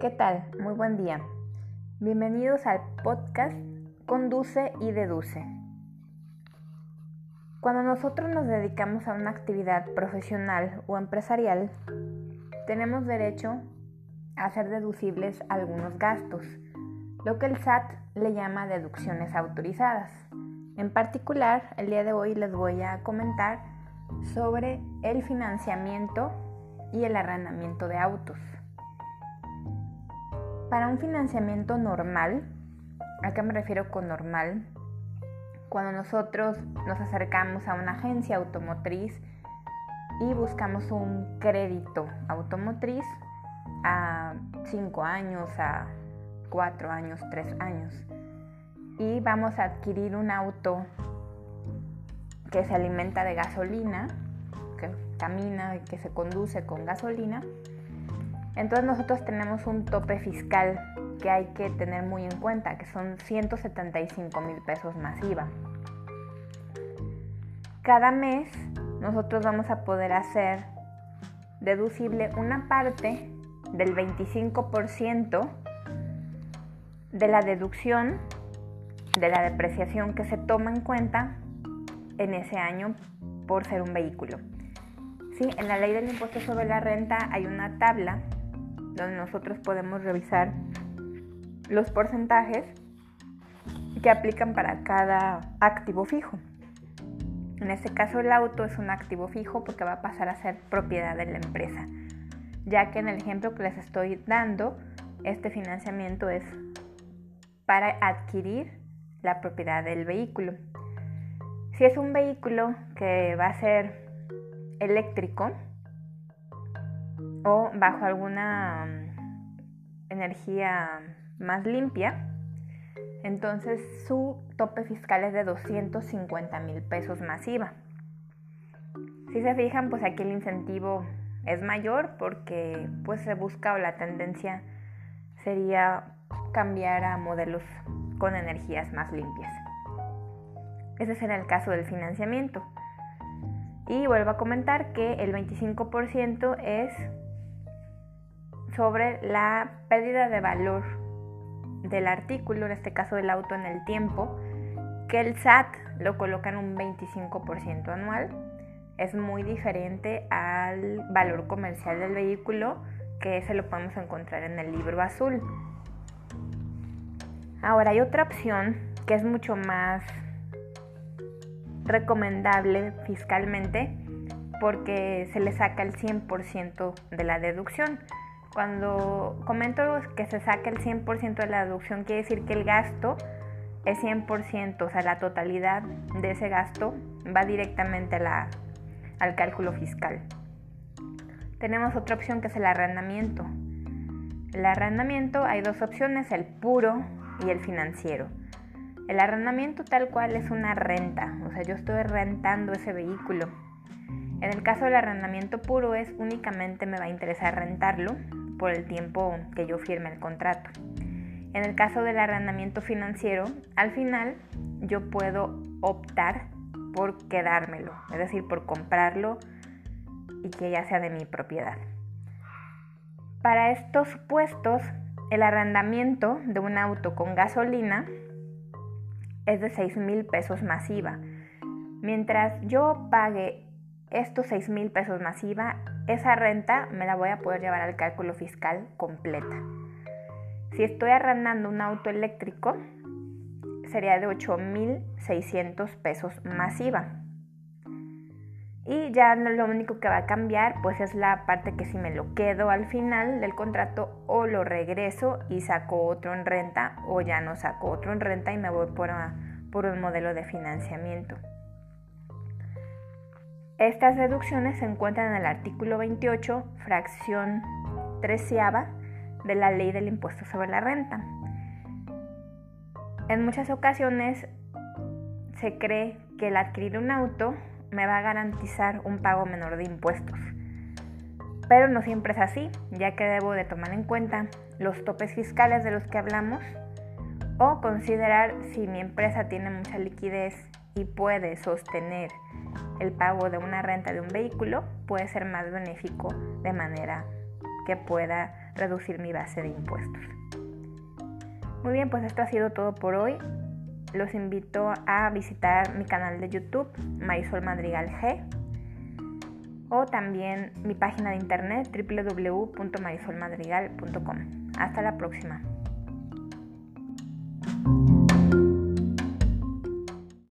¿Qué tal? Muy buen día. Bienvenidos al podcast Conduce y Deduce. Cuando nosotros nos dedicamos a una actividad profesional o empresarial, tenemos derecho a hacer deducibles algunos gastos, lo que el SAT le llama deducciones autorizadas. En particular, el día de hoy les voy a comentar sobre el financiamiento y el arrendamiento de autos. Para un financiamiento normal, ¿a qué me refiero con normal? Cuando nosotros nos acercamos a una agencia automotriz y buscamos un crédito automotriz a 5 años, a 4 años, 3 años. Y vamos a adquirir un auto que se alimenta de gasolina, que camina y que se conduce con gasolina entonces nosotros tenemos un tope fiscal que hay que tener muy en cuenta, que son 175 mil pesos más IVA. Cada mes nosotros vamos a poder hacer deducible una parte del 25% de la deducción de la depreciación que se toma en cuenta en ese año por ser un vehículo. Sí, en la ley del impuesto sobre la renta hay una tabla donde nosotros podemos revisar los porcentajes que aplican para cada activo fijo. En este caso el auto es un activo fijo porque va a pasar a ser propiedad de la empresa, ya que en el ejemplo que les estoy dando, este financiamiento es para adquirir la propiedad del vehículo. Si es un vehículo que va a ser eléctrico, o bajo alguna mm, energía más limpia, entonces su tope fiscal es de 250 mil pesos masiva. Si se fijan, pues aquí el incentivo es mayor porque pues se busca o la tendencia sería cambiar a modelos con energías más limpias. Ese será el caso del financiamiento. Y vuelvo a comentar que el 25% es sobre la pérdida de valor del artículo, en este caso del auto en el tiempo, que el SAT lo coloca en un 25% anual. Es muy diferente al valor comercial del vehículo, que ese lo podemos encontrar en el libro azul. Ahora hay otra opción que es mucho más recomendable fiscalmente porque se le saca el 100% de la deducción. Cuando comento que se saca el 100% de la deducción, quiere decir que el gasto es 100%, o sea, la totalidad de ese gasto va directamente al cálculo fiscal. Tenemos otra opción que es el arrendamiento. El arrendamiento hay dos opciones, el puro y el financiero. El arrendamiento tal cual es una renta, o sea, yo estoy rentando ese vehículo. En el caso del arrendamiento puro es únicamente me va a interesar rentarlo por el tiempo que yo firme el contrato. En el caso del arrendamiento financiero, al final yo puedo optar por quedármelo, es decir, por comprarlo y que ya sea de mi propiedad. Para estos supuestos, el arrendamiento de un auto con gasolina es de 6 mil pesos masiva. Mientras yo pague estos 6 mil pesos masiva, esa renta me la voy a poder llevar al cálculo fiscal completa. Si estoy arrendando un auto eléctrico, sería de 8.600 pesos masiva. Y ya lo único que va a cambiar pues es la parte que si me lo quedo al final del contrato o lo regreso y saco otro en renta o ya no saco otro en renta y me voy por, por un modelo de financiamiento. Estas deducciones se encuentran en el artículo 28, fracción treceava de la ley del impuesto sobre la renta. En muchas ocasiones se cree que el adquirir un auto me va a garantizar un pago menor de impuestos. Pero no siempre es así, ya que debo de tomar en cuenta los topes fiscales de los que hablamos o considerar si mi empresa tiene mucha liquidez y puede sostener el pago de una renta de un vehículo puede ser más benéfico de manera que pueda reducir mi base de impuestos. Muy bien, pues esto ha sido todo por hoy. Los invito a visitar mi canal de YouTube, Marisol Madrigal G, o también mi página de internet www.marisolmadrigal.com. Hasta la próxima.